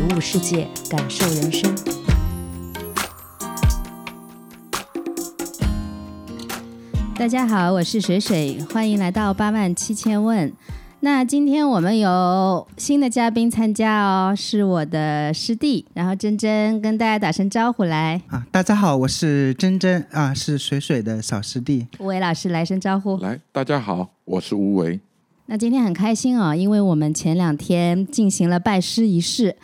体悟世界，感受人生。大家好，我是水水，欢迎来到八万七千问。那今天我们有新的嘉宾参加哦，是我的师弟，然后珍珍跟大家打声招呼来啊！大家好，我是珍珍啊，是水水的小师弟。吴伟老师来声招呼，来，大家好，我是吴伟。那今天很开心啊，因为我们前两天进行了拜师仪式，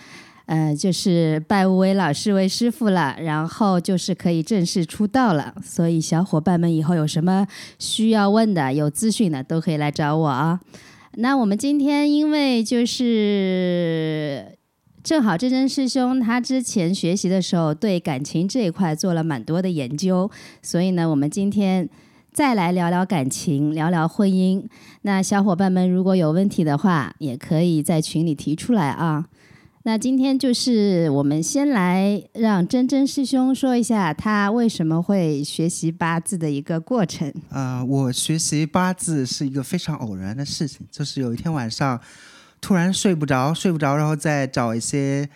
呃，就是拜吴伟老师为师傅了，然后就是可以正式出道了。所以小伙伴们以后有什么需要问的、有资讯的，都可以来找我啊。那我们今天因为就是正好真真师兄他之前学习的时候对感情这一块做了蛮多的研究，所以呢，我们今天再来聊聊感情，聊聊婚姻。那小伙伴们如果有问题的话，也可以在群里提出来啊。那今天就是我们先来让真真师兄说一下他为什么会学习八字的一个过程。啊，我学习八字是一个非常偶然的事情，就是有一天晚上突然睡不着，睡不着，然后再找一些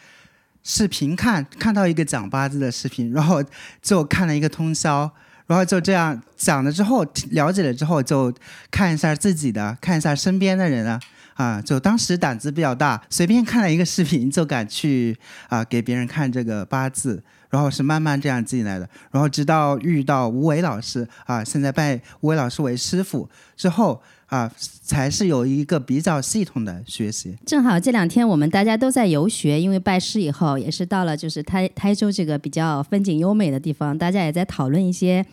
视频看，看到一个讲八字的视频，然后就看了一个通宵，然后就这样讲了之后，了解了之后，就看一下自己的，看一下身边的人啊。啊，就当时胆子比较大，随便看了一个视频就敢去啊给别人看这个八字，然后是慢慢这样进来的，然后直到遇到吴伟老师啊，现在拜吴伟老师为师傅之后啊，才是有一个比较系统的学习。正好这两天我们大家都在游学，因为拜师以后也是到了就是台台州这个比较风景优美的地方，大家也在讨论一些。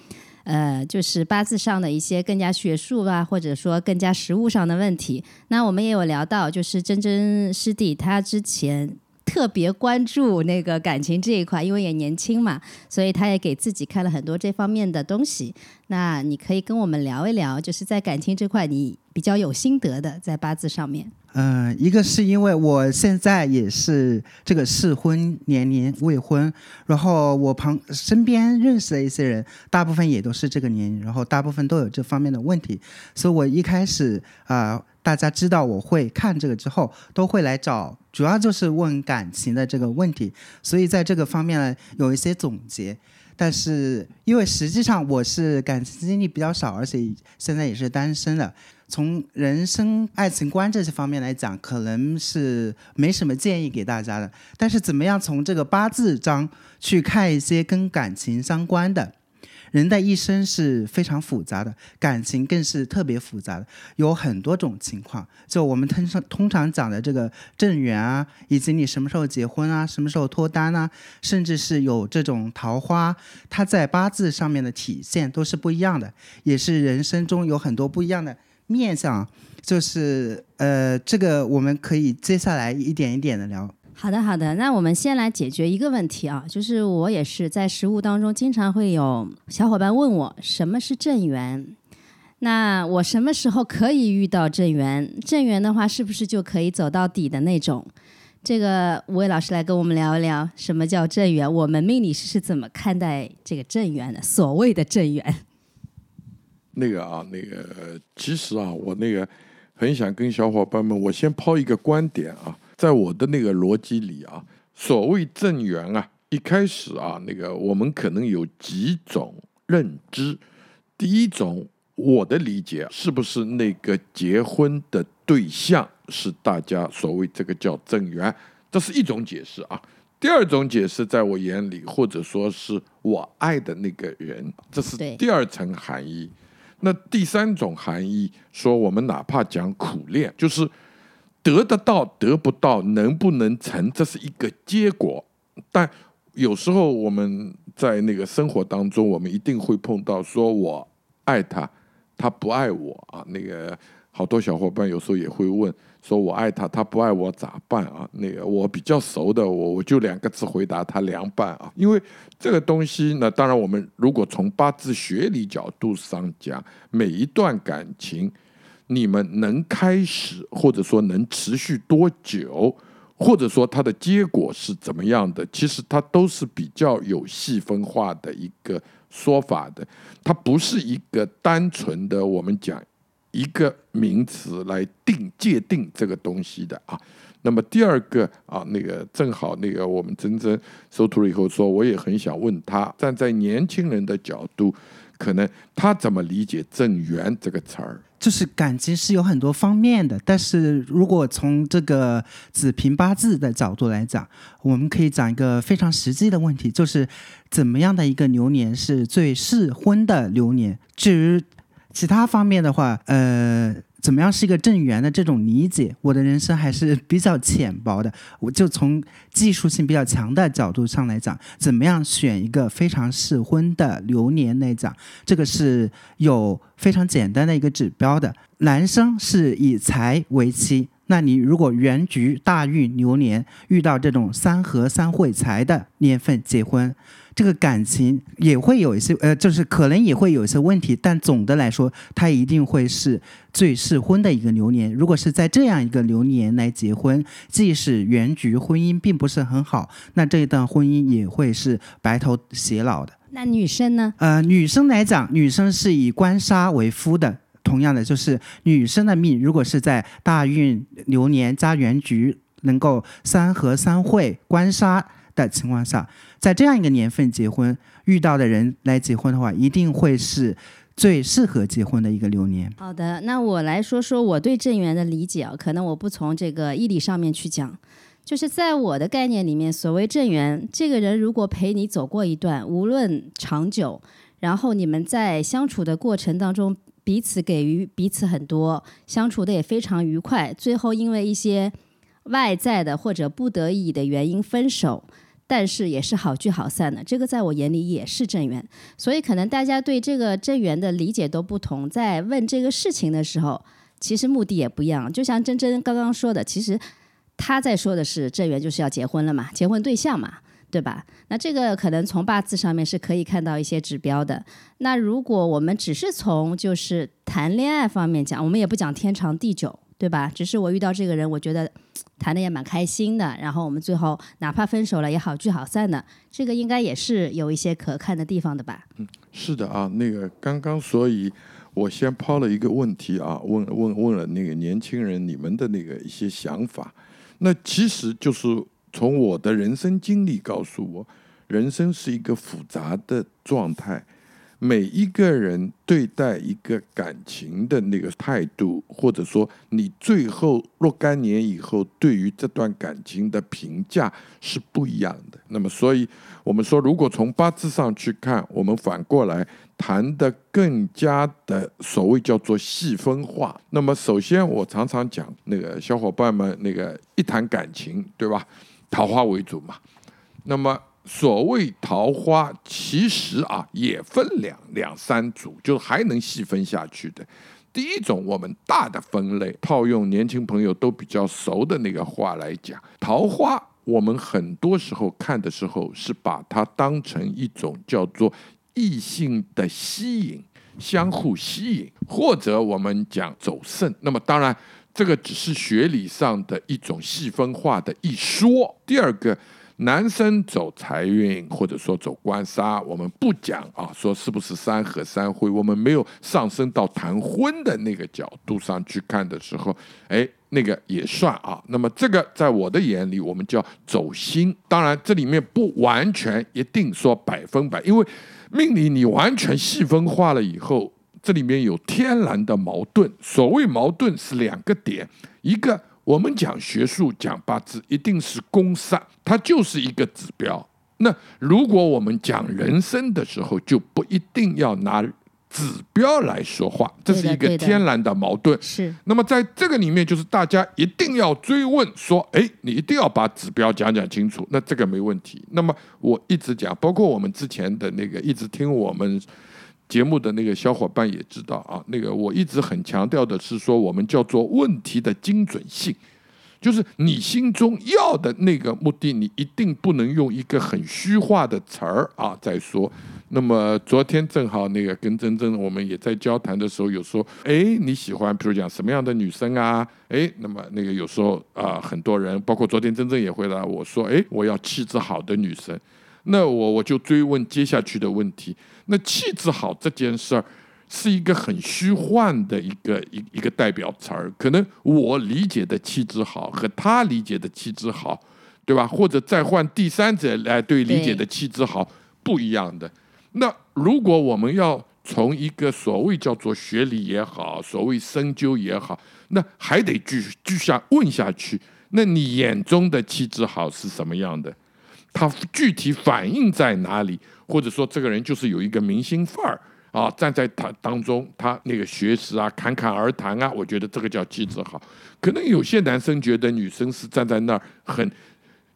呃，就是八字上的一些更加学术啊，或者说更加实务上的问题。那我们也有聊到，就是真真师弟他之前特别关注那个感情这一块，因为也年轻嘛，所以他也给自己看了很多这方面的东西。那你可以跟我们聊一聊，就是在感情这块你比较有心得的，在八字上面。嗯，一个是因为我现在也是这个适婚年龄，未婚，然后我旁身边认识的一些人，大部分也都是这个年龄，然后大部分都有这方面的问题，所以我一开始啊，大家知道我会看这个之后，都会来找，主要就是问感情的这个问题，所以在这个方面呢，有一些总结。但是，因为实际上我是感情经历比较少，而且现在也是单身的。从人生爱情观这些方面来讲，可能是没什么建议给大家的。但是，怎么样从这个八字章去看一些跟感情相关的？人的一生是非常复杂的，感情更是特别复杂的，有很多种情况。就我们通常通常讲的这个正缘啊，以及你什么时候结婚啊，什么时候脱单啊，甚至是有这种桃花，它在八字上面的体现都是不一样的，也是人生中有很多不一样的面上。就是呃，这个我们可以接下来一点一点的聊。好的，好的，那我们先来解决一个问题啊，就是我也是在实务当中经常会有小伙伴问我什么是正缘，那我什么时候可以遇到正缘？正缘的话，是不是就可以走到底的那种？这个吴伟老师来跟我们聊一聊什么叫正缘，我们命理师是怎么看待这个正缘的？所谓的正缘，那个啊，那个其实啊，我那个很想跟小伙伴们，我先抛一个观点啊。在我的那个逻辑里啊，所谓正缘啊，一开始啊，那个我们可能有几种认知。第一种，我的理解是不是那个结婚的对象是大家所谓这个叫正缘，这是一种解释啊。第二种解释，在我眼里，或者说是我爱的那个人，这是第二层含义。那第三种含义，说我们哪怕讲苦练，就是。得得到得不到能不能成，这是一个结果。但有时候我们在那个生活当中，我们一定会碰到说我爱他，他不爱我啊。那个好多小伙伴有时候也会问说我爱他，他不爱我咋办啊？那个我比较熟的，我我就两个字回答他凉拌啊。因为这个东西呢，当然我们如果从八字学理角度上讲，每一段感情，你们能开始或者说能持续多久，或者说它的结果是怎么样的，其实它都是比较有细分化的一个说法的，它不是一个单纯的我们讲。一个名词来定界定这个东西的啊，那么第二个啊，那个正好那个我们真真收徒了以后说，我也很想问他，站在年轻人的角度，可能他怎么理解“正缘”这个词儿？就是感情是有很多方面的，但是如果从这个子平八字的角度来讲，我们可以讲一个非常实际的问题，就是怎么样的一个流年是最适婚的流年？至于。其他方面的话，呃，怎么样是一个正缘的这种理解？我的人生还是比较浅薄的。我就从技术性比较强的角度上来讲，怎么样选一个非常适婚的流年来讲，这个是有非常简单的一个指标的。男生是以财为妻，那你如果原局大运流年遇到这种三合三会财的年份结婚。这个感情也会有一些，呃，就是可能也会有一些问题，但总的来说，它一定会是最适婚的一个流年。如果是在这样一个流年来结婚，即使原局婚姻并不是很好，那这一段婚姻也会是白头偕老的。那女生呢？呃，女生来讲，女生是以官杀为夫的。同样的，就是女生的命，如果是在大运流年加原局能够三合三会官杀。的情况下，在这样一个年份结婚，遇到的人来结婚的话，一定会是最适合结婚的一个流年。好的，那我来说说我对正缘的理解啊，可能我不从这个义理上面去讲，就是在我的概念里面，所谓正缘，这个人如果陪你走过一段，无论长久，然后你们在相处的过程当中，彼此给予彼此很多，相处的也非常愉快，最后因为一些外在的或者不得已的原因分手。但是也是好聚好散的，这个在我眼里也是正缘，所以可能大家对这个正缘的理解都不同，在问这个事情的时候，其实目的也不一样。就像真真刚刚说的，其实他在说的是正缘就是要结婚了嘛，结婚对象嘛，对吧？那这个可能从八字上面是可以看到一些指标的。那如果我们只是从就是谈恋爱方面讲，我们也不讲天长地久。对吧？只是我遇到这个人，我觉得谈的也蛮开心的。然后我们最后哪怕分手了，也好聚好散的。这个应该也是有一些可看的地方的吧？嗯，是的啊。那个刚刚，所以我先抛了一个问题啊，问问问了那个年轻人你们的那个一些想法。那其实就是从我的人生经历告诉我，人生是一个复杂的状态。每一个人对待一个感情的那个态度，或者说你最后若干年以后对于这段感情的评价是不一样的。那么，所以我们说，如果从八字上去看，我们反过来谈的更加的所谓叫做细分化。那么，首先我常常讲，那个小伙伴们，那个一谈感情，对吧？桃花为主嘛。那么。所谓桃花，其实啊也分两两三组，就还能细分下去的。第一种，我们大的分类，套用年轻朋友都比较熟的那个话来讲，桃花，我们很多时候看的时候是把它当成一种叫做异性的吸引，相互吸引，或者我们讲走肾。那么当然，这个只是学理上的一种细分化的一说。第二个。男生走财运，或者说走官杀，我们不讲啊，说是不是三合三会，我们没有上升到谈婚的那个角度上去看的时候，哎，那个也算啊。那么这个在我的眼里，我们叫走心。当然，这里面不完全一定说百分百，因为命理你完全细分化了以后，这里面有天然的矛盾。所谓矛盾是两个点，一个。我们讲学术讲八字，一定是公杀，它就是一个指标。那如果我们讲人生的时候，就不一定要拿指标来说话，这是一个天然的矛盾。是。那么在这个里面，就是大家一定要追问说：，哎，你一定要把指标讲讲清楚。那这个没问题。那么我一直讲，包括我们之前的那个，一直听我们节目的那个小伙伴也知道啊，那个我一直很强调的是说，我们叫做问题的精准性，就是你心中要的那个目的，你一定不能用一个很虚化的词儿啊再说。那么昨天正好那个跟珍珍我们也在交谈的时候，有说，哎，你喜欢比如讲什么样的女生啊？哎，那么那个有时候啊，很多人包括昨天珍珍也回答我说，哎，我要气质好的女生。那我我就追问接下去的问题，那气质好这件事儿是一个很虚幻的一个一一个代表词儿，可能我理解的气质好和他理解的气质好，对吧？或者再换第三者来对理解的气质好不一样的。那如果我们要从一个所谓叫做学历也好，所谓深究也好，那还得继续继续问下去。那你眼中的气质好是什么样的？他具体反映在哪里？或者说这个人就是有一个明星范儿啊，站在他当中，他那个学识啊，侃侃而谈啊，我觉得这个叫气质好。可能有些男生觉得女生是站在那儿很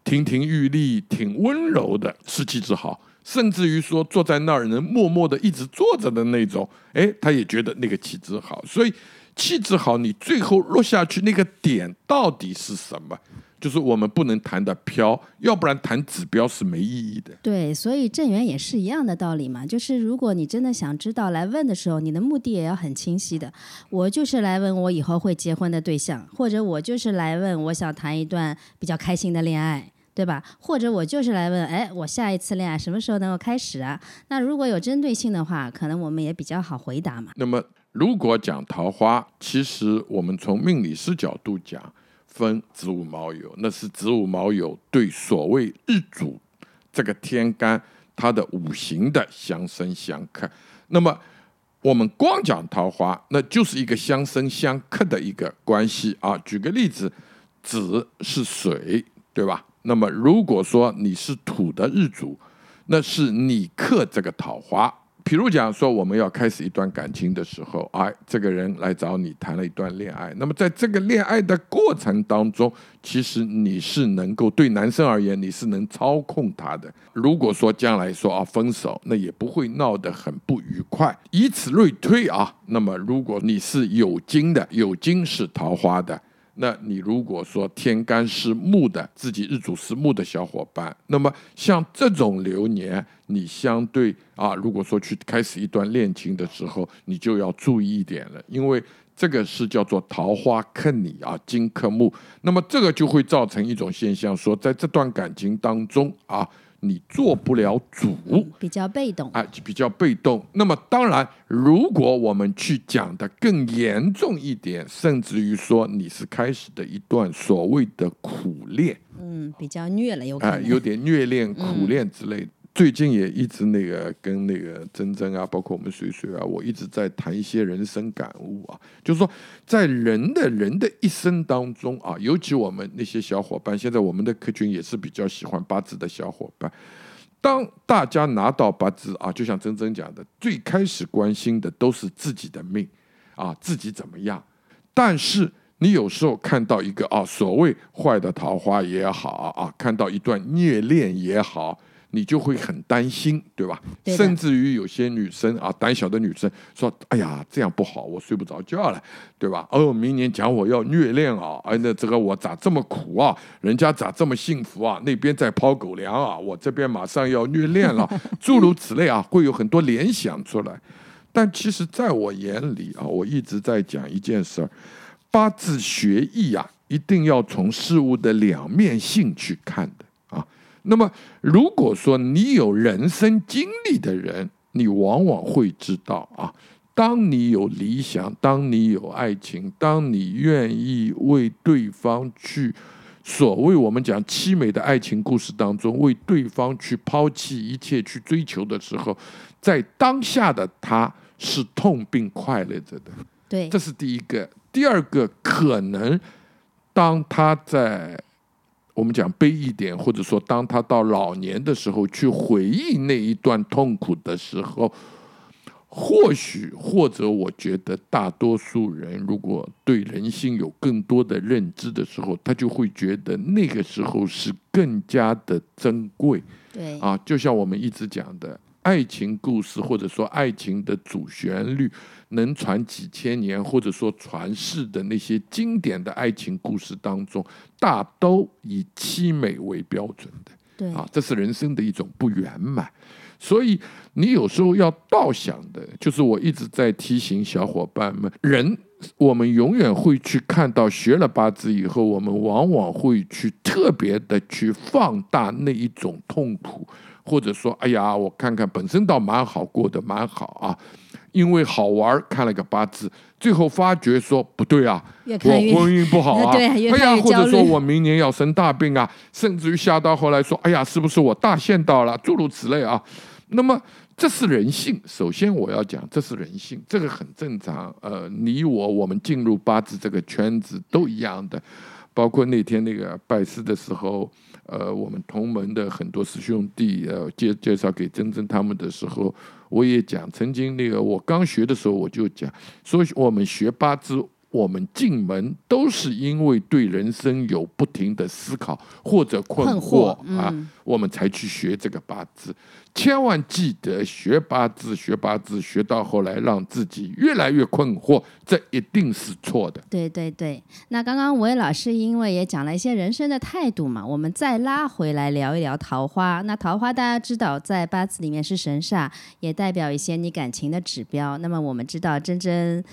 亭亭玉立、挺温柔的，是气质好。甚至于说坐在那儿能默默的一直坐着的那种，哎，他也觉得那个气质好。所以气质好，你最后落下去那个点到底是什么？就是我们不能谈的飘，要不然谈指标是没意义的。对，所以正源也是一样的道理嘛。就是如果你真的想知道来问的时候，你的目的也要很清晰的。我就是来问我以后会结婚的对象，或者我就是来问我想谈一段比较开心的恋爱。对吧？或者我就是来问，哎，我下一次恋爱什么时候能够开始啊？那如果有针对性的话，可能我们也比较好回答嘛。那么，如果讲桃花，其实我们从命理师角度讲，分子午卯酉，那是子午卯酉对所谓日主这个天干它的五行的相生相克。那么，我们光讲桃花，那就是一个相生相克的一个关系啊。举个例子，子是水，对吧？那么，如果说你是土的日主，那是你克这个桃花。比如讲说，我们要开始一段感情的时候，哎，这个人来找你谈了一段恋爱。那么，在这个恋爱的过程当中，其实你是能够对男生而言，你是能操控他的。如果说将来说啊分手，那也不会闹得很不愉快。以此类推啊，那么如果你是有金的，有金是桃花的。那你如果说天干是木的，自己日主是木的小伙伴，那么像这种流年，你相对啊，如果说去开始一段恋情的时候，你就要注意一点了，因为这个是叫做桃花克你啊，金克木，那么这个就会造成一种现象，说在这段感情当中啊。你做不了主，比较被动。啊，比较被动。那么当然，如果我们去讲的更严重一点，甚至于说你是开始的一段所谓的苦恋，嗯，比较虐了，有可能。有点虐恋、苦恋之类的。最近也一直那个跟那个珍珍啊，包括我们水水啊，我一直在谈一些人生感悟啊，就是说在人的人的一生当中啊，尤其我们那些小伙伴，现在我们的客群也是比较喜欢八字的小伙伴。当大家拿到八字啊，就像珍珍讲的，最开始关心的都是自己的命啊，自己怎么样。但是你有时候看到一个啊，所谓坏的桃花也好啊，看到一段虐恋也好。你就会很担心，对吧？甚至于有些女生啊，胆小的女生说：“哎呀，这样不好，我睡不着觉了，对吧？”哦，明年讲我要虐恋啊，哎，那这个我咋这么苦啊？人家咋这么幸福啊？那边在抛狗粮啊，我这边马上要虐恋了，诸如此类啊，会有很多联想出来。但其实，在我眼里啊，我一直在讲一件事儿：八字学艺啊，一定要从事物的两面性去看的。那么，如果说你有人生经历的人，你往往会知道啊，当你有理想，当你有爱情，当你愿意为对方去，所谓我们讲凄美的爱情故事当中，为对方去抛弃一切去追求的时候，在当下的他是痛并快乐着的。对，这是第一个。第二个，可能当他在。我们讲悲一点，或者说当他到老年的时候去回忆那一段痛苦的时候，或许或者我觉得大多数人如果对人性有更多的认知的时候，他就会觉得那个时候是更加的珍贵。对啊，就像我们一直讲的，爱情故事或者说爱情的主旋律能传几千年，或者说传世的那些经典的爱情故事当中，大都以凄美为标准的。对啊，这是人生的一种不圆满。所以你有时候要倒想的，就是我一直在提醒小伙伴们，人我们永远会去看到学了八字以后，我们往往会去特别的去放大那一种痛苦，或者说，哎呀，我看看本身倒蛮好过的，蛮好啊，因为好玩看了个八字，最后发觉说不对啊，我婚姻不好啊，哎呀，或者说我明年要生大病啊，甚至于吓到后来说，哎呀，是不是我大限到了，诸如此类啊。那么这是人性，首先我要讲，这是人性，这个很正常。呃，你我我们进入八字这个圈子都一样的，包括那天那个拜师的时候，呃，我们同门的很多师兄弟呃介介绍给珍珍他们的时候，我也讲，曾经那个我刚学的时候我就讲，说我们学八字。我们进门都是因为对人生有不停的思考或者困困惑惑啊，嗯我们才去学这个八字。千万记得学八字，学八字学到后来让自己越来越困惑，这一定是错的。对对对，那刚刚吴伟老师因为也讲了一些人生的态度嘛，我们再拉回来聊一聊桃花。那桃花大家知道，在八字里面是神煞，也代表一些你感情的指标。那么我们知道，真真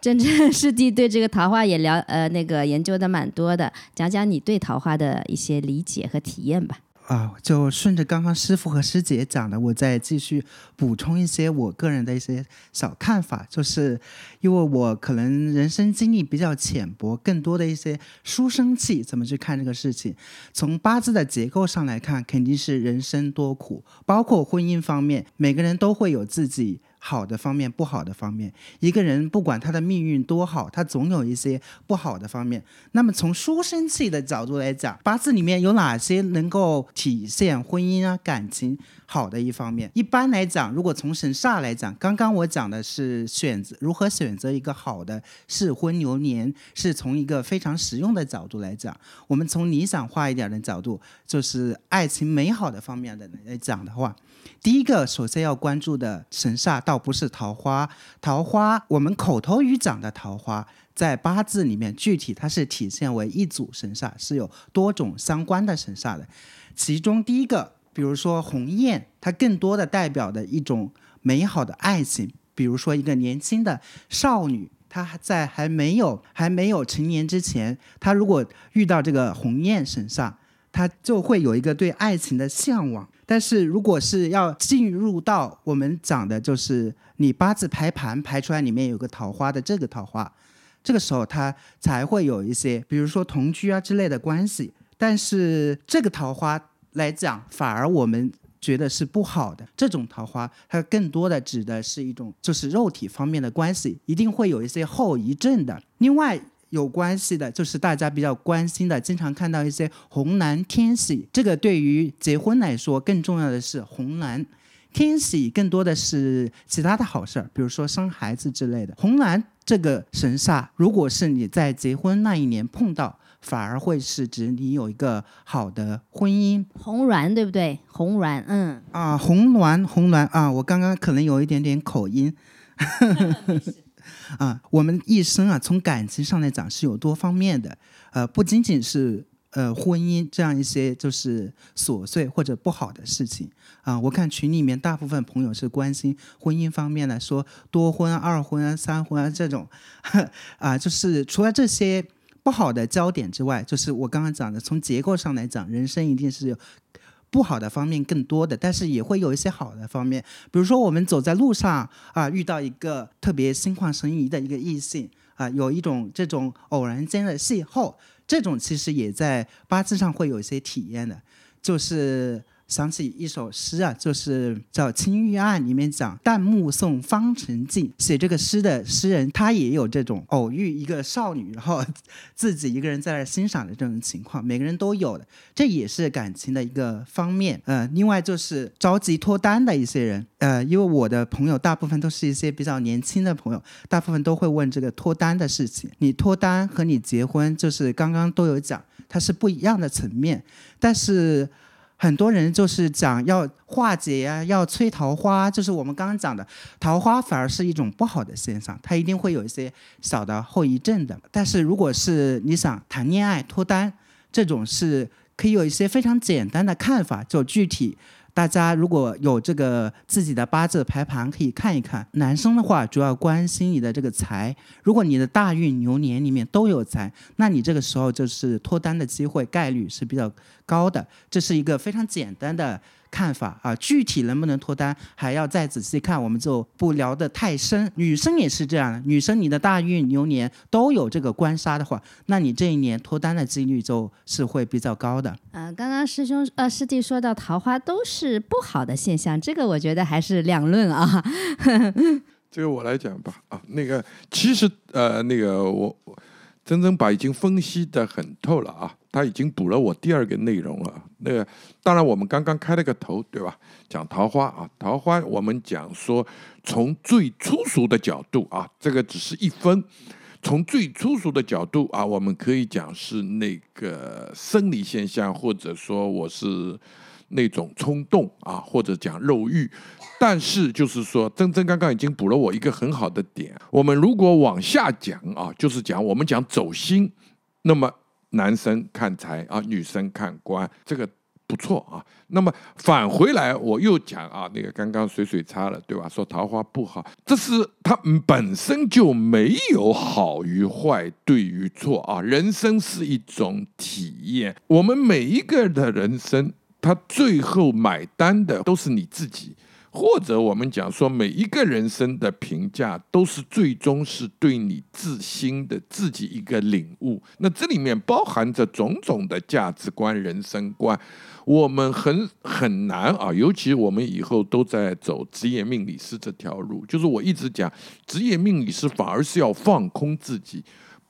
真真是地对对这个桃花也了呃那个研究的蛮多的，讲讲你对桃花的一些理解和体验吧。啊，就顺着刚刚师傅和师姐讲的，我再继续补充一些我个人的一些小看法，就是因为我可能人生经历比较浅薄，更多的一些书生气怎么去看这个事情。从八字的结构上来看，肯定是人生多苦，包括婚姻方面，每个人都会有自己。好的方面，不好的方面，一个人不管他的命运多好，他总有一些不好的方面。那么从书生气的角度来讲，八字里面有哪些能够体现婚姻啊、感情好的一方面？一般来讲，如果从神煞来讲，刚刚我讲的是选择如何选择一个好的适婚流年，是从一个非常实用的角度来讲。我们从理想化一点的角度，就是爱情美好的方面的来讲的话。第一个，首先要关注的神煞倒不是桃花，桃花我们口头语讲的桃花，在八字里面具体它是体现为一组神煞，是有多种相关的神煞的。其中第一个，比如说鸿雁，它更多的代表的一种美好的爱情，比如说一个年轻的少女。她在还没有还没有成年之前，她如果遇到这个鸿雁神煞，她就会有一个对爱情的向往。但是如果是要进入到我们讲的，就是你八字排盘排出来里面有个桃花的这个桃花，这个时候它才会有一些，比如说同居啊之类的关系。但是这个桃花来讲，反而我们觉得是不好的。这种桃花，它更多的指的是一种就是肉体方面的关系，一定会有一些后遗症的。另外。有关系的，就是大家比较关心的，经常看到一些红蓝天喜。这个对于结婚来说，更重要的是红蓝天喜，更多的是其他的好事儿，比如说生孩子之类的。红蓝这个神煞，如果是你在结婚那一年碰到，反而会是指你有一个好的婚姻红鸾对不对？红鸾，嗯，啊。红鸾，红鸾啊，我刚刚可能有一点点口音。啊，我们一生啊，从感情上来讲是有多方面的，呃，不仅仅是呃婚姻这样一些就是琐碎或者不好的事情啊。我看群里面大部分朋友是关心婚姻方面的，说多婚、二婚啊、三婚啊这种，啊，就是除了这些不好的焦点之外，就是我刚刚讲的，从结构上来讲，人生一定是有。不好的方面更多的，但是也会有一些好的方面。比如说，我们走在路上啊，遇到一个特别心旷神怡的一个异性啊，有一种这种偶然间的邂逅，这种其实也在八字上会有一些体验的，就是。想起一首诗啊，就是叫《青玉案》，里面讲“旦暮送方成镜”。写这个诗的诗人，他也有这种偶遇一个少女，然后自己一个人在那欣赏的这种情况。每个人都有的，这也是感情的一个方面。呃，另外就是着急脱单的一些人，呃，因为我的朋友大部分都是一些比较年轻的朋友，大部分都会问这个脱单的事情。你脱单和你结婚，就是刚刚都有讲，它是不一样的层面，但是。很多人就是讲要化解呀、要催桃花，就是我们刚刚讲的桃花反而是一种不好的现象，它一定会有一些小的后遗症的。但是如果是你想谈恋爱、脱单，这种是可以有一些非常简单的看法，就具体。大家如果有这个自己的八字排盘，可以看一看。男生的话，主要关心你的这个财。如果你的大运牛年里面都有财，那你这个时候就是脱单的机会概率是比较高的。这是一个非常简单的。看法啊，具体能不能脱单还要再仔细看，我们就不聊得太深。女生也是这样的，女生你的大运牛年都有这个官杀的话，那你这一年脱单的几率就是会比较高的。呃，刚刚师兄呃师弟说到桃花都是不好的现象，这个我觉得还是两论啊。这个我来讲吧啊，那个其实呃那个我。真真把已经分析的很透了啊，他已经补了我第二个内容了。那个当然我们刚刚开了个头，对吧？讲桃花啊，桃花我们讲说从最粗俗的角度啊，这个只是一分。从最粗俗的角度啊，我们可以讲是那个生理现象，或者说我是。那种冲动啊，或者讲肉欲，但是就是说，真真刚刚已经补了我一个很好的点。我们如果往下讲啊，就是讲我们讲走心，那么男生看财啊，女生看官，这个不错啊。那么返回来我又讲啊，那个刚刚水水擦了，对吧？说桃花不好，这是它本身就没有好与坏、对与错啊。人生是一种体验，我们每一个的人生。他最后买单的都是你自己，或者我们讲说，每一个人生的评价都是最终是对你自心的自己一个领悟。那这里面包含着种种的价值观、人生观，我们很很难啊。尤其我们以后都在走职业命理师这条路，就是我一直讲，职业命理师反而是要放空自己。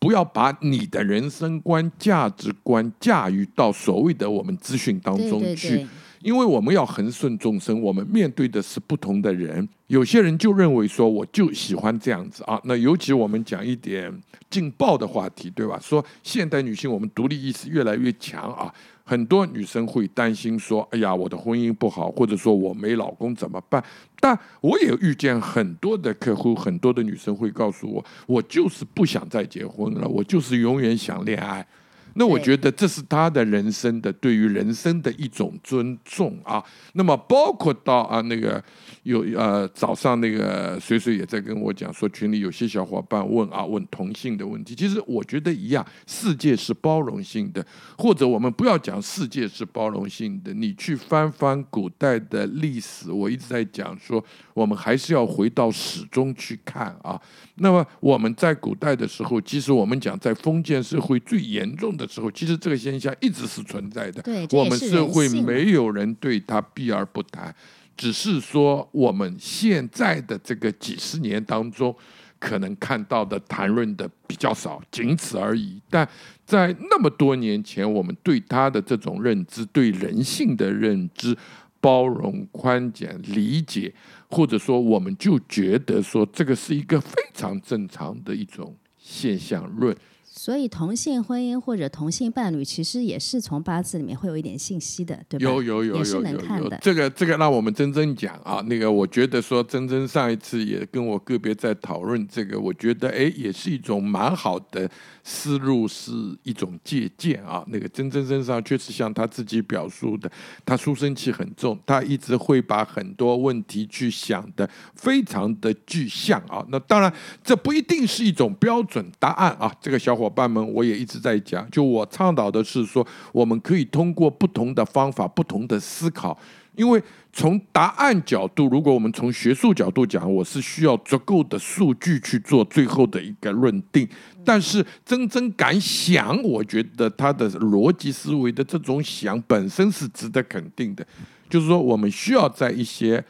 不要把你的人生观、价值观驾驭到所谓的我们资讯当中去，因为我们要恒顺众生，我们面对的是不同的人。有些人就认为说，我就喜欢这样子啊。那尤其我们讲一点劲爆的话题，对吧？说现代女性，我们独立意识越来越强啊。很多女生会担心说：“哎呀，我的婚姻不好，或者说我没老公怎么办？”但我也遇见很多的客户，很多的女生会告诉我：“我就是不想再结婚了，我就是永远想恋爱。”那我觉得这是他的人生的对于人生的一种尊重啊。那么包括到啊那个有呃早上那个水水也在跟我讲说群里有些小伙伴问啊问同性的问题，其实我觉得一样，世界是包容性的，或者我们不要讲世界是包容性的，你去翻翻古代的历史，我一直在讲说我们还是要回到始终去看啊。那么我们在古代的时候，其实我们讲在封建社会最严重的时候，其实这个现象一直是存在的。对，我们社会没有人对他避而不谈，只是说我们现在的这个几十年当中，可能看到的谈论的比较少，仅此而已。但在那么多年前，我们对他的这种认知，对人性的认知。包容、宽简、理解，或者说，我们就觉得说，这个是一个非常正常的一种现象论。所以，同性婚姻或者同性伴侣，其实也是从八字里面会有一点信息的，对吧？有有有有有有。这个这个，让我们真真讲啊。那个，我觉得说真真上一次也跟我个别在讨论这个，我觉得哎，也是一种蛮好的思路，是一种借鉴啊。那个真真身上确实像他自己表述的，他书生气很重，他一直会把很多问题去想的非常的具象啊。那当然，这不一定是一种标准答案啊。这个小伙。伙伴们，我也一直在讲，就我倡导的是说，我们可以通过不同的方法、不同的思考，因为从答案角度，如果我们从学术角度讲，我是需要足够的数据去做最后的一个论定。但是真正敢想，我觉得他的逻辑思维的这种想本身是值得肯定的。就是说，我们需要在一些。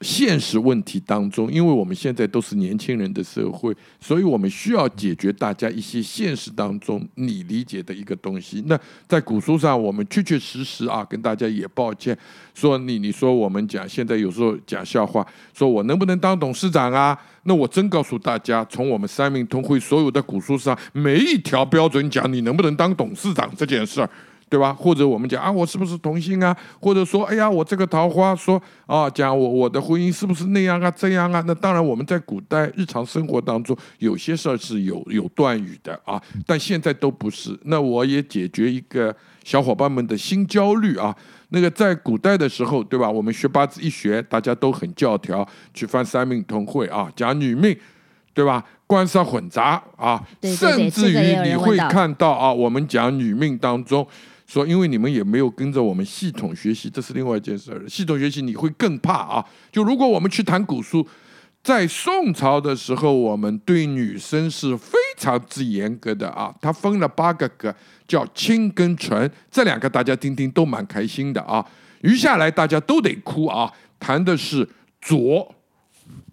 现实问题当中，因为我们现在都是年轻人的社会，所以我们需要解决大家一些现实当中你理解的一个东西。那在古书上，我们确确实实啊，跟大家也抱歉说，你你说我们讲现在有时候讲笑话，说我能不能当董事长啊？那我真告诉大家，从我们三明通会所有的古书上，每一条标准讲你能不能当董事长这件事儿。对吧？或者我们讲啊，我是不是同性啊？或者说，哎呀，我这个桃花说啊，讲我我的婚姻是不是那样啊，这样啊？那当然，我们在古代日常生活当中有些事儿是有有断语的啊，但现在都不是。那我也解决一个小伙伴们的新焦虑啊。那个在古代的时候，对吧？我们学八字一学，大家都很教条，去翻三命通会啊，讲女命，对吧？官杀混杂啊，甚至于你会看到啊，我们讲女命当中。说，因为你们也没有跟着我们系统学习，这是另外一件事儿。系统学习你会更怕啊！就如果我们去谈古书，在宋朝的时候，我们对女生是非常之严格的啊。它分了八个格，叫清跟纯，这两个大家听听都蛮开心的啊。余下来大家都得哭啊，谈的是浊、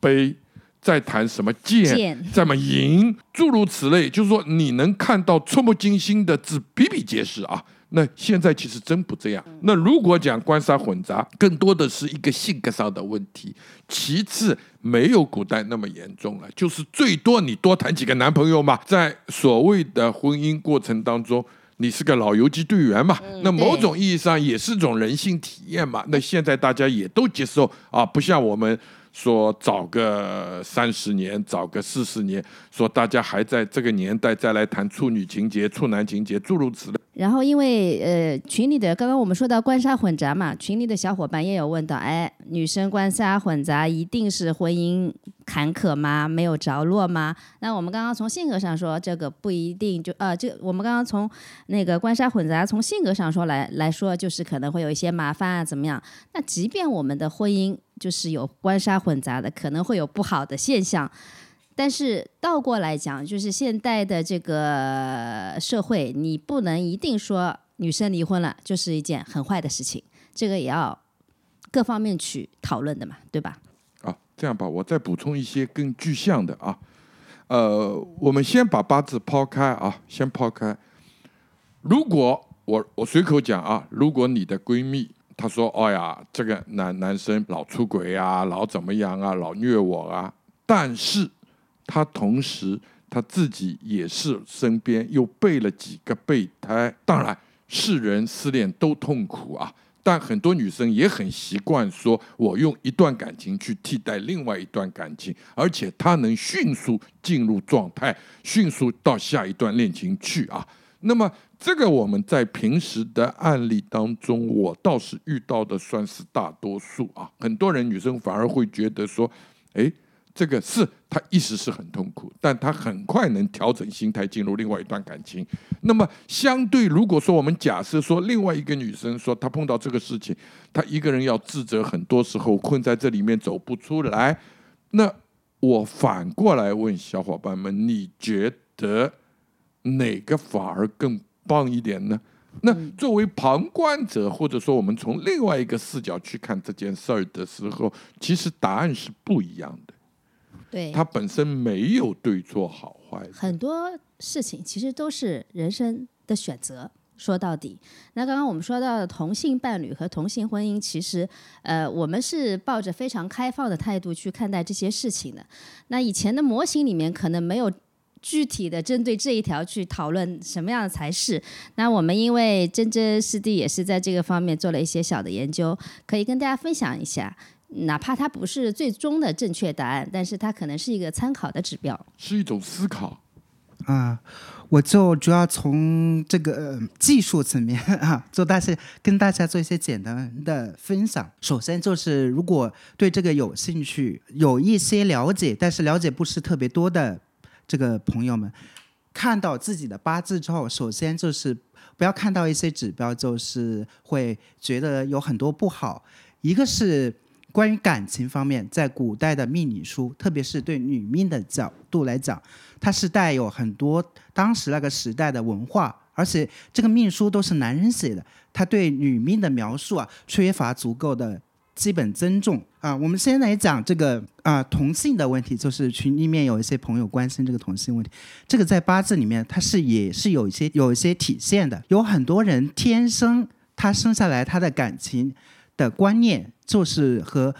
卑，再谈什么剑、怎么淫，诸如此类。就是说，你能看到触目惊心的字比比皆是啊。那现在其实真不这样。那如果讲官杀混杂，更多的是一个性格上的问题。其次，没有古代那么严重了，就是最多你多谈几个男朋友嘛。在所谓的婚姻过程当中，你是个老游击队员嘛，那某种意义上也是种人性体验嘛。那现在大家也都接受啊，不像我们。说找个三十年，找个四十年，说大家还在这个年代再来谈处女情节、处男情节，诸如此类。然后，因为呃，群里的刚刚我们说到官杀混杂嘛，群里的小伙伴也有问到，哎，女生官杀混杂一定是婚姻坎坷吗？没有着落吗？那我们刚刚从性格上说，这个不一定就呃，这我们刚刚从那个官杀混杂从性格上说来来说，就是可能会有一些麻烦啊，怎么样？那即便我们的婚姻就是有官杀混杂的，可能会有不好的现象。但是倒过来讲，就是现代的这个社会，你不能一定说女生离婚了就是一件很坏的事情，这个也要各方面去讨论的嘛，对吧？啊，这样吧，我再补充一些更具象的啊，呃，我们先把八字抛开啊，先抛开。如果我我随口讲啊，如果你的闺蜜他说，哎呀，这个男男生老出轨啊，老怎么样啊，老虐我啊，但是。他同时他自己也是身边又备了几个备胎，当然世人失恋都痛苦啊，但很多女生也很习惯说，我用一段感情去替代另外一段感情，而且她能迅速进入状态，迅速到下一段恋情去啊。那么这个我们在平时的案例当中，我倒是遇到的算是大多数啊。很多人女生反而会觉得说，哎。这个是他一时是很痛苦，但他很快能调整心态，进入另外一段感情。那么，相对如果说我们假设说另外一个女生说她碰到这个事情，她一个人要自责，很多时候困在这里面走不出来。那我反过来问小伙伴们，你觉得哪个反而更棒一点呢？那作为旁观者，或者说我们从另外一个视角去看这件事儿的时候，其实答案是不一样的。对，它本身没有对错好坏，很多事情其实都是人生的选择。说到底，那刚刚我们说到的同性伴侣和同性婚姻，其实呃，我们是抱着非常开放的态度去看待这些事情的。那以前的模型里面可能没有具体的针对这一条去讨论什么样的才是。那我们因为真真师弟也是在这个方面做了一些小的研究，可以跟大家分享一下。哪怕它不是最终的正确答案，但是它可能是一个参考的指标，是一种思考。啊，我就主要从这个技术层面 啊，做大家跟大家做一些简单的分享。首先就是，如果对这个有兴趣、有一些了解，但是了解不是特别多的这个朋友们，看到自己的八字之后，首先就是不要看到一些指标，就是会觉得有很多不好。一个是。关于感情方面，在古代的命理书，特别是对女命的角度来讲，它是带有很多当时那个时代的文化，而且这个命书都是男人写的，他对女命的描述啊，缺乏足够的基本尊重啊。我们先来讲这个啊同性的问题，就是群里面有一些朋友关心这个同性问题，这个在八字里面它是也是有一些有一些体现的，有很多人天生他生下来他的感情。的观念就是和，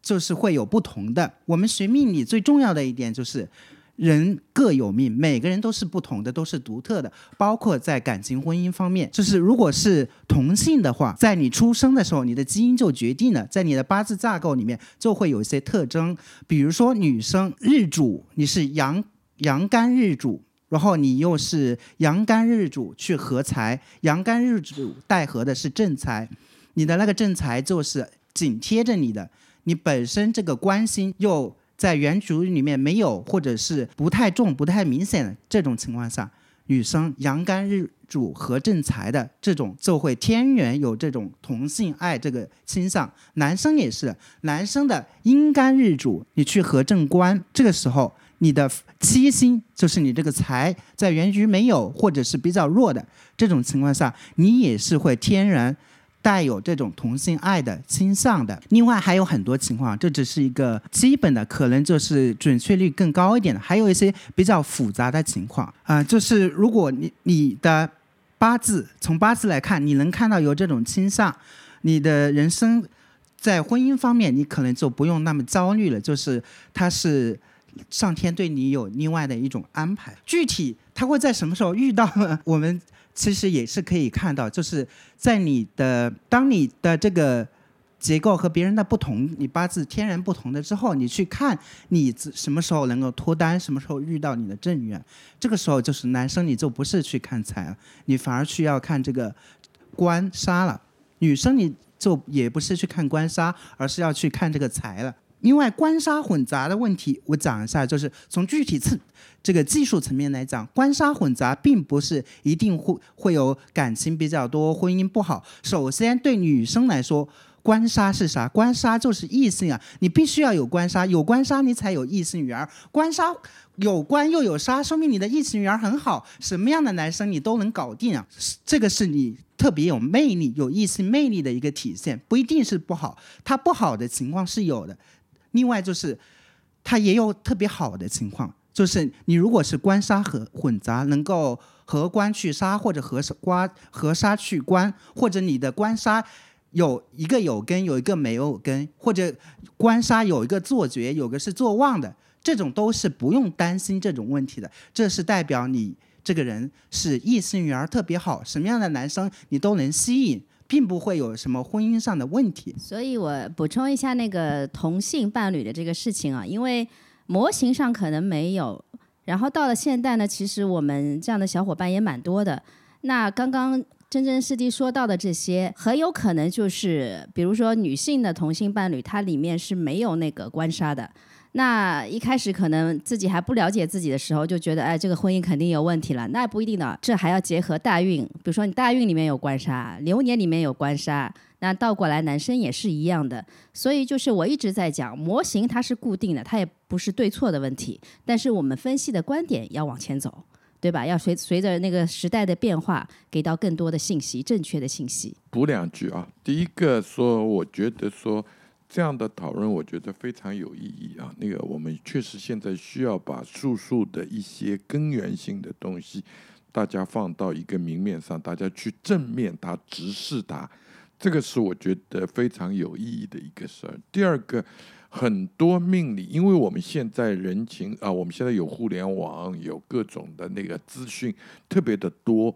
就是会有不同的。我们学命理最重要的一点就是，人各有命，每个人都是不同的，都是独特的。包括在感情、婚姻方面，就是如果是同性的话，在你出生的时候，你的基因就决定了，在你的八字架构里面就会有一些特征。比如说女生日主你是阳阳干日主，然后你又是阳干日主去合财，阳干日主带合的是正财，你的那个正财就是紧贴着你的，你本身这个官星又。在原主里面没有，或者是不太重、不太明显的这种情况下，女生阳干日主和正财的这种就会天然有这种同性爱这个倾向。男生也是，男生的阴干日主你去合正官，这个时候你的七星就是你这个财在原局没有或者是比较弱的这种情况下，你也是会天然。带有这种同性爱的倾向的，另外还有很多情况，这只是一个基本的，可能就是准确率更高一点的，还有一些比较复杂的情况啊，就是如果你你的八字从八字来看，你能看到有这种倾向，你的人生在婚姻方面，你可能就不用那么焦虑了，就是他是上天对你有另外的一种安排，具体他会在什么时候遇到呢？我们。其实也是可以看到，就是在你的当你的这个结构和别人的不同，你八字天然不同的之后，你去看你什么时候能够脱单，什么时候遇到你的正缘，这个时候就是男生你就不是去看财了，你反而去要看这个官杀了；女生你就也不是去看官杀，而是要去看这个财了。另外，官杀混杂的问题，我讲一下，就是从具体次这个技术层面来讲，官杀混杂并不是一定会会有感情比较多，婚姻不好。首先，对女生来说，官杀是啥？官杀就是异性啊，你必须要有官杀，有官杀你才有异性缘。官杀有官又有杀，说明你的异性缘很好，什么样的男生你都能搞定啊。这个是你特别有魅力、有异性魅力的一个体现，不一定是不好，它不好的情况是有的。另外就是，它也有特别好的情况，就是你如果是官杀和混杂，能够合官去杀，或者合官合杀去官，或者你的官杀有一个有根，有一个没有根，或者官杀有一个坐绝，有个是坐旺的，这种都是不用担心这种问题的。这是代表你这个人是异性缘特别好，什么样的男生你都能吸引。并不会有什么婚姻上的问题，所以我补充一下那个同性伴侣的这个事情啊，因为模型上可能没有，然后到了现代呢，其实我们这样的小伙伴也蛮多的。那刚刚真真师弟说到的这些，很有可能就是，比如说女性的同性伴侣，它里面是没有那个官杀的。那一开始可能自己还不了解自己的时候，就觉得哎，这个婚姻肯定有问题了。那也不一定的，这还要结合大运。比如说你大运里面有官杀，流年里面有官杀，那倒过来男生也是一样的。所以就是我一直在讲，模型它是固定的，它也不是对错的问题。但是我们分析的观点要往前走，对吧？要随随着那个时代的变化，给到更多的信息，正确的信息。补两句啊，第一个说，我觉得说。这样的讨论，我觉得非常有意义啊。那个，我们确实现在需要把素数的一些根源性的东西，大家放到一个明面上，大家去正面它、直视它，这个是我觉得非常有意义的一个事儿。第二个，很多命理，因为我们现在人情啊，我们现在有互联网，有各种的那个资讯特别的多。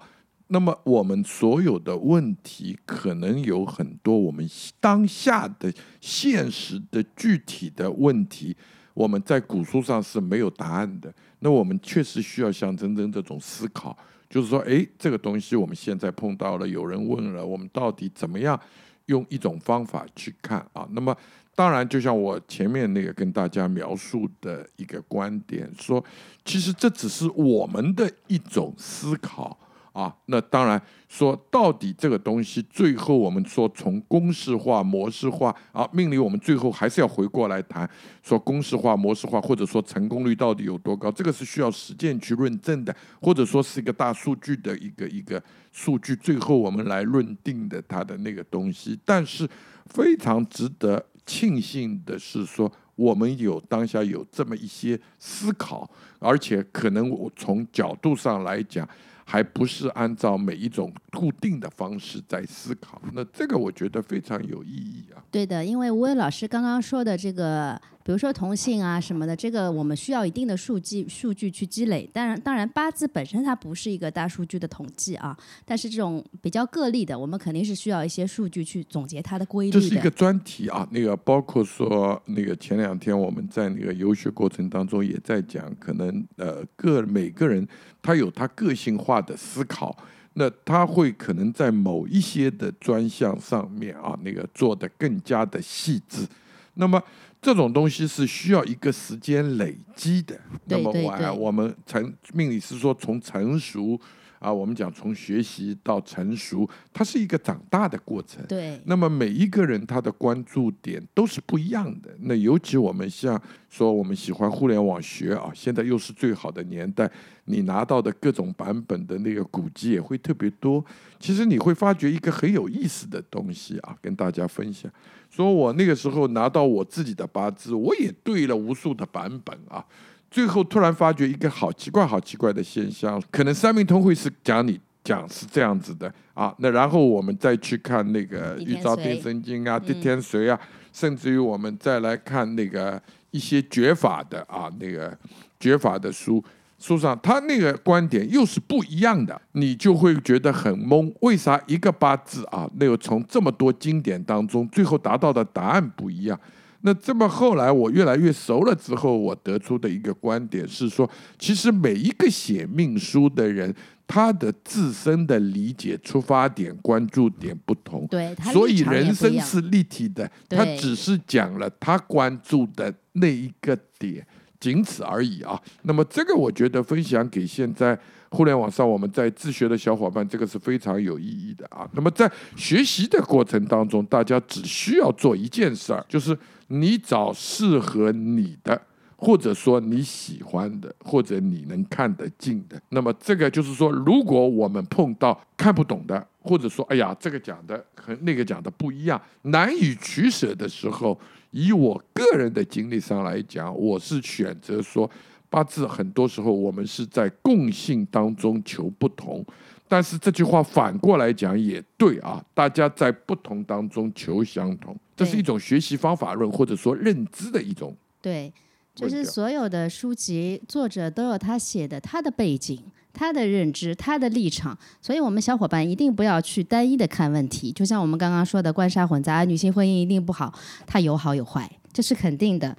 那么我们所有的问题，可能有很多我们当下的现实的具体的问题，我们在古书上是没有答案的。那我们确实需要像真真这种思考，就是说，哎，这个东西我们现在碰到了，有人问了，我们到底怎么样用一种方法去看啊？那么，当然，就像我前面那个跟大家描述的一个观点，说，其实这只是我们的一种思考。啊，那当然说到底这个东西，最后我们说从公式化、模式化啊，命理我们最后还是要回过来谈，说公式化、模式化，或者说成功率到底有多高，这个是需要实践去论证的，或者说是一个大数据的一个一个数据，最后我们来论定的它的那个东西。但是非常值得庆幸的是，说我们有当下有这么一些思考，而且可能我从角度上来讲。还不是按照每一种固定的方式在思考，那这个我觉得非常有意义啊。对的，因为吴伟老师刚刚说的这个比如说同性啊什么的，这个我们需要一定的数据数据去积累。当然，当然八字本身它不是一个大数据的统计啊，但是这种比较个例的，我们肯定是需要一些数据去总结它的规律。这是一个专题啊，那个包括说那个前两天我们在那个游学过程当中也在讲，可能呃个每个人他有他个性化的思考，那他会可能在某一些的专项上面啊，那个做的更加的细致，那么。这种东西是需要一个时间累积的。那么我我们成命理师说，从成熟啊，我们讲从学习到成熟，它是一个长大的过程。对。那么每一个人他的关注点都是不一样的。那尤其我们像说我们喜欢互联网学啊，现在又是最好的年代，你拿到的各种版本的那个古籍也会特别多。其实你会发觉一个很有意思的东西啊，跟大家分享。说我那个时候拿到我自己的八字，我也对了无数的版本啊，最后突然发觉一个好奇怪、好奇怪的现象，可能三明通会是讲你讲是这样子的啊，那然后我们再去看那个玉照天神经啊、地天髓啊，甚至于我们再来看那个一些绝法的啊，那个绝法的书。书上他那个观点又是不一样的，你就会觉得很懵。为啥一个八字啊，那个从这么多经典当中，最后达到的答案不一样？那这么后来我越来越熟了之后，我得出的一个观点是说，其实每一个写命书的人，他的自身的理解、出发点、关注点不同，对，所以人生是立体的，他只是讲了他关注的那一个点。仅此而已啊！那么这个我觉得分享给现在互联网上我们在自学的小伙伴，这个是非常有意义的啊。那么在学习的过程当中，大家只需要做一件事儿，就是你找适合你的，或者说你喜欢的，或者你能看得进的。那么这个就是说，如果我们碰到看不懂的，或者说哎呀这个讲的和那个讲的不一样，难以取舍的时候。以我个人的经历上来讲，我是选择说八字，很多时候我们是在共性当中求不同，但是这句话反过来讲也对啊，大家在不同当中求相同，这是一种学习方法论或者说认知的一种。对，就是所有的书籍作者都有他写的他的背景。他的认知，他的立场，所以我们小伙伴一定不要去单一的看问题。就像我们刚刚说的，官杀混杂，女性婚姻一定不好，它有好有坏，这是肯定的。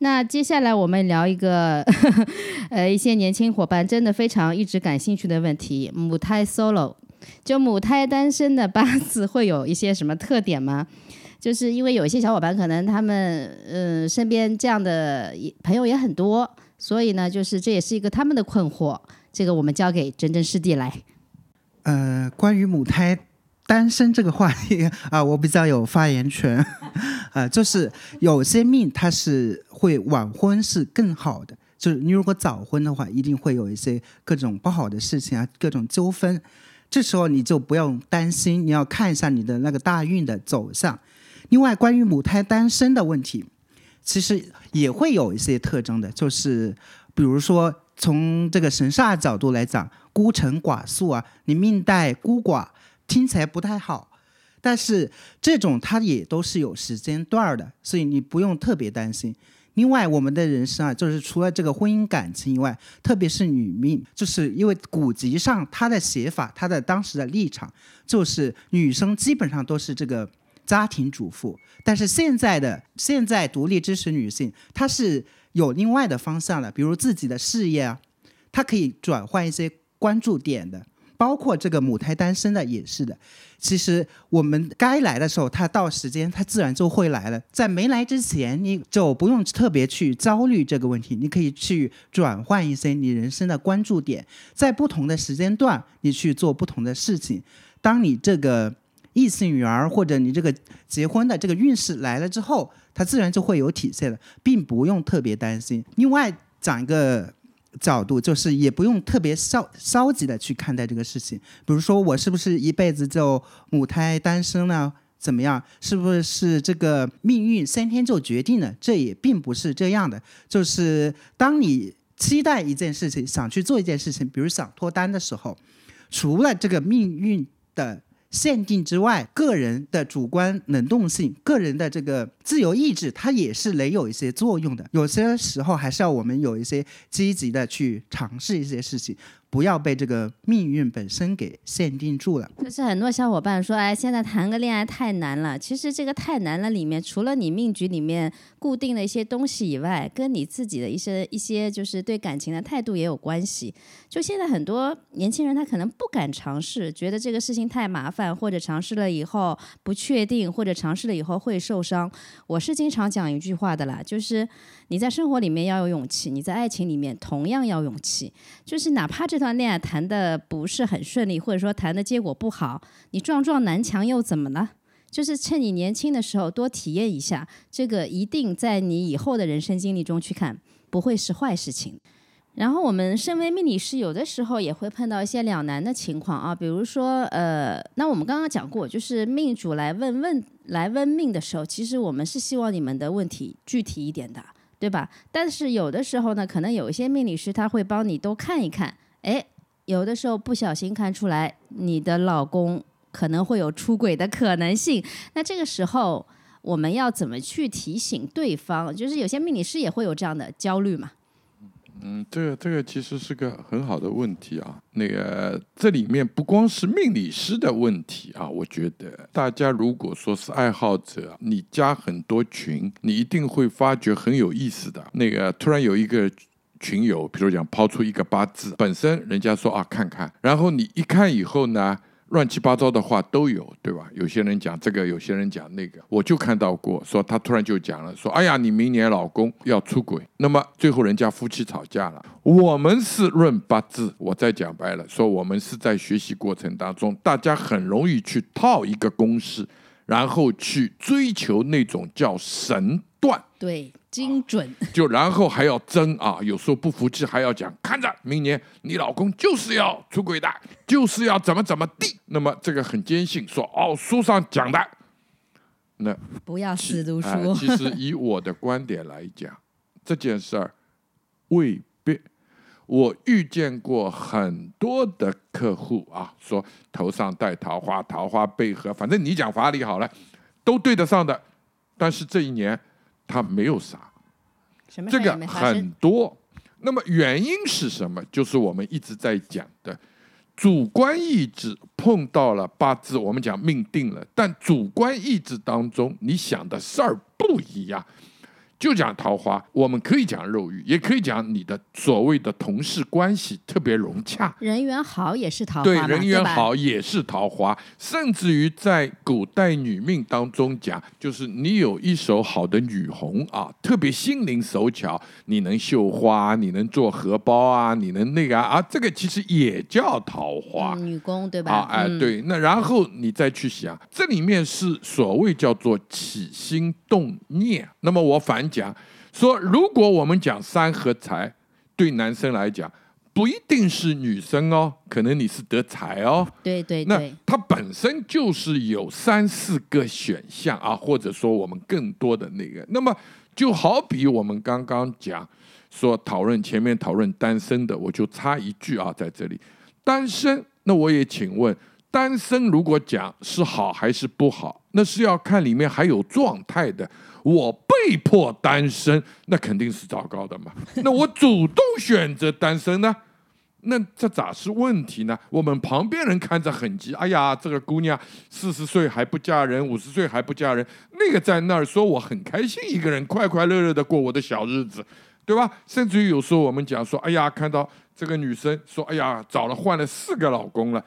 那接下来我们聊一个，呃，一些年轻伙伴真的非常一直感兴趣的问题：母胎 solo，就母胎单身的八字会有一些什么特点吗？就是因为有一些小伙伴可能他们，嗯，身边这样的朋友也很多，所以呢，就是这也是一个他们的困惑。这个我们交给真真师弟来。呃，关于母胎单身这个话题啊，我比较有发言权。啊，就是有些命它是会晚婚是更好的，就是你如果早婚的话，一定会有一些各种不好的事情啊，各种纠纷。这时候你就不用担心，你要看一下你的那个大运的走向。另外，关于母胎单身的问题，其实也会有一些特征的，就是比如说。从这个神煞角度来讲，孤臣寡宿啊，你命带孤寡，听起来不太好。但是这种它也都是有时间段的，所以你不用特别担心。另外，我们的人生啊，就是除了这个婚姻感情以外，特别是女命，就是因为古籍上它的写法，它的当时的立场，就是女生基本上都是这个家庭主妇。但是现在的现在独立支持女性，她是。有另外的方向了，比如自己的事业啊，他可以转换一些关注点的，包括这个母胎单身的也是的。其实我们该来的时候，他到时间他自然就会来了。在没来之前，你就不用特别去焦虑这个问题，你可以去转换一些你人生的关注点，在不同的时间段，你去做不同的事情。当你这个异性缘儿或者你这个结婚的这个运势来了之后。它自然就会有体现了，并不用特别担心。另外讲一个角度，就是也不用特别消消极的去看待这个事情。比如说，我是不是一辈子就母胎单身呢？怎么样？是不是这个命运先天就决定了？这也并不是这样的。就是当你期待一件事情，想去做一件事情，比如想脱单的时候，除了这个命运的限定之外，个人的主观能动性、个人的这个自由意志，它也是能有一些作用的。有些时候还是要我们有一些积极的去尝试一些事情。不要被这个命运本身给限定住了。就是很多小伙伴说，哎，现在谈个恋爱太难了。其实这个太难了里面，除了你命局里面固定的一些东西以外，跟你自己的一些一些就是对感情的态度也有关系。就现在很多年轻人他可能不敢尝试，觉得这个事情太麻烦，或者尝试了以后不确定，或者尝试了以后会受伤。我是经常讲一句话的啦，就是你在生活里面要有勇气，你在爱情里面同样要勇气。就是哪怕这段。恋爱谈的不是很顺利，或者说谈的结果不好，你撞撞南墙又怎么了？就是趁你年轻的时候多体验一下，这个一定在你以后的人生经历中去看，不会是坏事情。然后我们身为命理师，有的时候也会碰到一些两难的情况啊，比如说呃，那我们刚刚讲过，就是命主来问问来问命的时候，其实我们是希望你们的问题具体一点的，对吧？但是有的时候呢，可能有一些命理师他会帮你多看一看。哎，有的时候不小心看出来你的老公可能会有出轨的可能性，那这个时候我们要怎么去提醒对方？就是有些命理师也会有这样的焦虑嘛。嗯，这个这个其实是个很好的问题啊。那个这里面不光是命理师的问题啊，我觉得大家如果说是爱好者，你加很多群，你一定会发觉很有意思的。那个突然有一个。群友，比如讲抛出一个八字，本身人家说啊看看，然后你一看以后呢，乱七八糟的话都有，对吧？有些人讲这个，有些人讲那个，我就看到过，说他突然就讲了，说哎呀，你明年老公要出轨，那么最后人家夫妻吵架了。我们是论八字，我再讲白了，说我们是在学习过程当中，大家很容易去套一个公式，然后去追求那种叫神断。对。精准，就然后还要争啊，有时候不服气还要讲，看着明年你老公就是要出轨的，就是要怎么怎么地。那么这个很坚信说哦，书上讲的，那不要死读书。其实以我的观点来讲，这件事儿未必。我遇见过很多的客户啊，说头上戴桃花，桃花背合，反正你讲法理好了，都对得上的。但是这一年。他没有啥，这个很多。那么原因是什么？就是我们一直在讲的，主观意志碰到了八字，我们讲命定了，但主观意志当中，你想的事儿不一样。就讲桃花，我们可以讲肉欲，也可以讲你的所谓的同事关系特别融洽，人缘好也是桃花，对，人缘好也是桃花。甚至于在古代女命当中讲，就是你有一手好的女红啊，特别心灵手巧，你能绣花，你能做荷包啊，你能那个啊，这个其实也叫桃花，女工对吧？啊，哎，对。那然后你再去想，这里面是所谓叫做起心动念。那么我反。讲说，如果我们讲三合财，对男生来讲不一定是女生哦，可能你是得财哦。对对对，那它本身就是有三四个选项啊，或者说我们更多的那个。那么就好比我们刚刚讲说讨论前面讨论单身的，我就插一句啊，在这里单身，那我也请问，单身如果讲是好还是不好，那是要看里面还有状态的。我被迫单身，那肯定是糟糕的嘛。那我主动选择单身呢？那这咋是问题呢？我们旁边人看着很急，哎呀，这个姑娘四十岁还不嫁人，五十岁还不嫁人，那个在那儿说我很开心，一个人快快乐乐的过我的小日子，对吧？甚至于有时候我们讲说，哎呀，看到这个女生说，哎呀，找了换了四个老公了，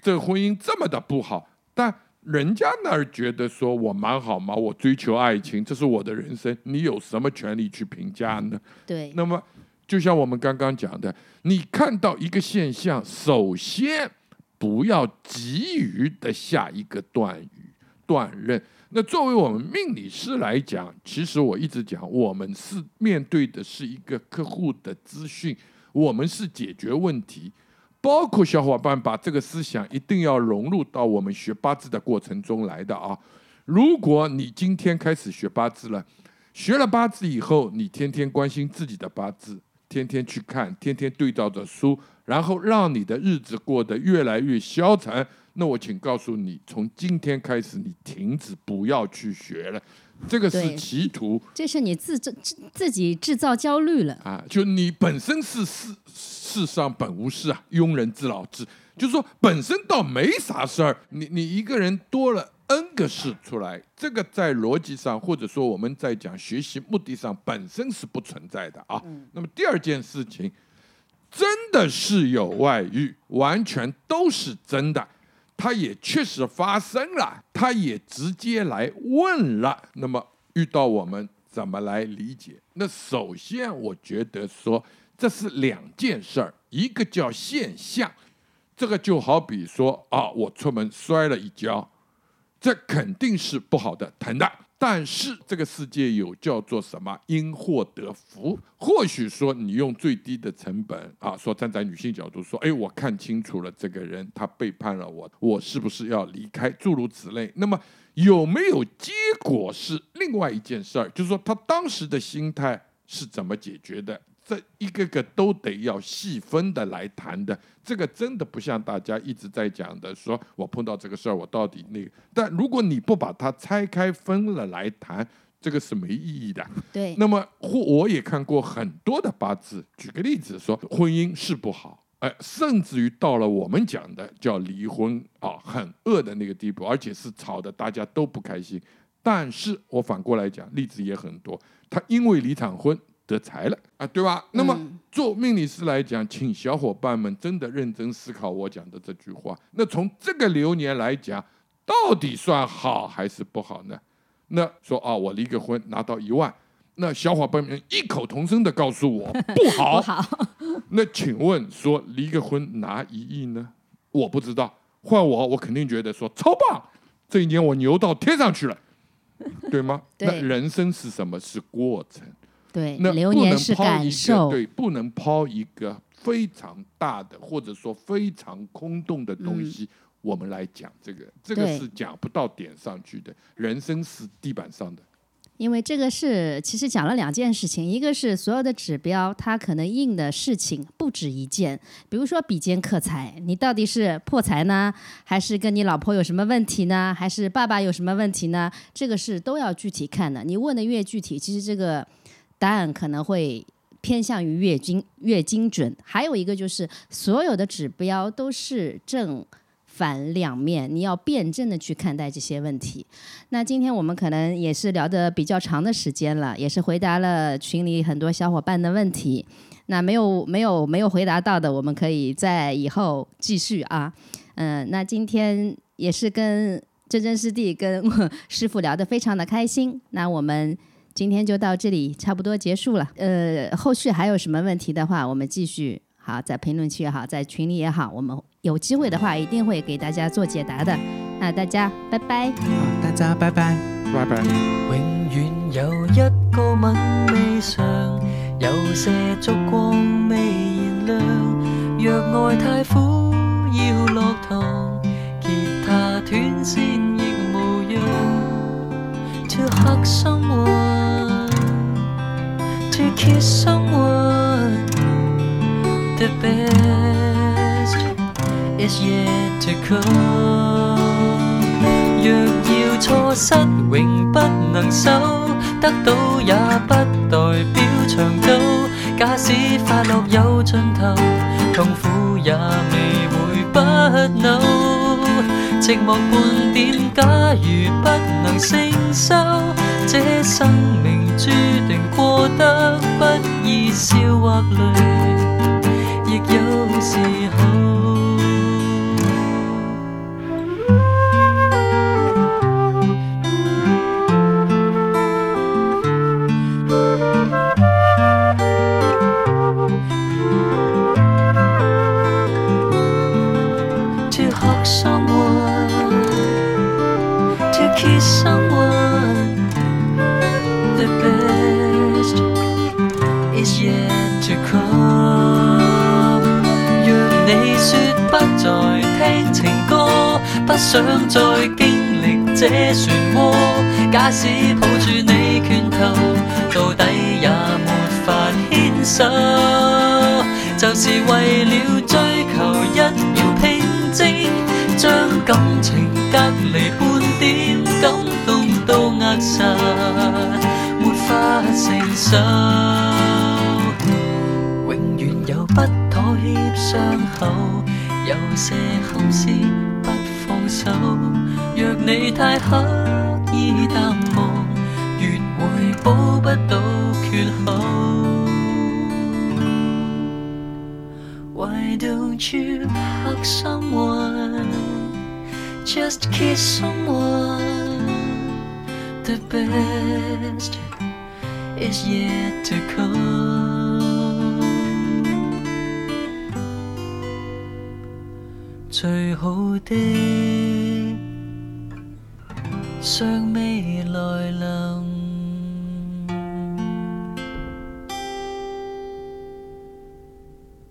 这个婚姻这么的不好，但。人家那儿觉得说我蛮好嘛，我追求爱情，这是我的人生，你有什么权利去评价呢？对。那么，就像我们刚刚讲的，你看到一个现象，首先不要急于的下一个断语断论。那作为我们命理师来讲，其实我一直讲，我们是面对的是一个客户的资讯，我们是解决问题。包括小伙伴把这个思想一定要融入到我们学八字的过程中来的啊！如果你今天开始学八字了，学了八字以后，你天天关心自己的八字，天天去看，天天对照着书，然后让你的日子过得越来越消沉，那我请告诉你，从今天开始你停止，不要去学了，这个是歧途这是你自自自自己制造焦虑了。啊！就你本身是世世上本无事啊，庸人自扰之。就是说，本身倒没啥事儿，你你一个人多了 n 个事出来，这个在逻辑上，或者说我们在讲学习目的上，本身是不存在的啊。那么第二件事情，真的是有外遇，完全都是真的，他也确实发生了，他也直接来问了。那么遇到我们怎么来理解？那首先我觉得说这是两件事儿，一个叫现象，这个就好比说啊，我出门摔了一跤，这肯定是不好的，疼的。但是这个世界有叫做什么因祸得福？或许说你用最低的成本啊，说站在女性角度说，哎，我看清楚了这个人他背叛了我，我是不是要离开？诸如此类。那么有没有结果是另外一件事儿，就是说他当时的心态是怎么解决的？这一个个都得要细分的来谈的，这个真的不像大家一直在讲的，说我碰到这个事儿，我到底那个。但如果你不把它拆开分了来谈，这个是没意义的。对，那么或我也看过很多的八字，举个例子说，婚姻是不好，哎，甚至于到了我们讲的叫离婚啊，很恶的那个地步，而且是吵得大家都不开心。但是我反过来讲，例子也很多，他因为离场婚。得财了啊，对吧？那么做命理师来讲，请小伙伴们真的认真思考我讲的这句话。那从这个流年来讲，到底算好还是不好呢？那说啊，我离个婚拿到一万，那小伙伴们异口同声的告诉我不好。不好。那请问说离个婚拿一亿呢？我不知道，换我我肯定觉得说超棒，这一年我牛到天上去了，对吗？对那人生是什么？是过程。对，那流年是感受。对，不能抛一个非常大的或者说非常空洞的东西，我们来讲这个，这个是讲不到点上去的。人生是地板上的，因为这个是其实讲了两件事情，一个是所有的指标，它可能应的事情不止一件，比如说比肩克财，你到底是破财呢，还是跟你老婆有什么问题呢，还是爸爸有什么问题呢？这个是都要具体看的。你问的越具体，其实这个答案可能会偏向于越精越精准。还有一个就是所有的指标都是正。反两面，你要辩证的去看待这些问题。那今天我们可能也是聊得比较长的时间了，也是回答了群里很多小伙伴的问题。那没有没有没有回答到的，我们可以在以后继续啊。嗯，那今天也是跟真真师弟跟 师傅聊得非常的开心。那我们今天就到这里，差不多结束了。呃，后续还有什么问题的话，我们继续好在评论区也好，在群里也好，我们有机会的话一定会给大家做解答的。那大家拜拜。好，大家拜拜。拜拜。永遠有一個吻未嘗，有些燭光未燃亮。若愛太苦，要落堂，吉他斷線亦無恙。To hug someone, to kiss someone, the best is yet to come. 若要错失，永不能收，得到也不代表长久。假使快乐有尽头，痛苦也未会不朽。 寂寞半点，假如不能承受，这生命注定过得不易，笑或泪，亦有时候。想再經歷這漩渦。假使抱住你拳头，到底也没法牽手。就是为了追求一秒平靜，將感情隔離半點感動都扼殺，沒法承受。永遠有不妥協傷口，有些憾事手。若你太刻意淡忘，越会补不到缺口。Why don't you hug someone? Just kiss someone. The best is yet to come. 最好的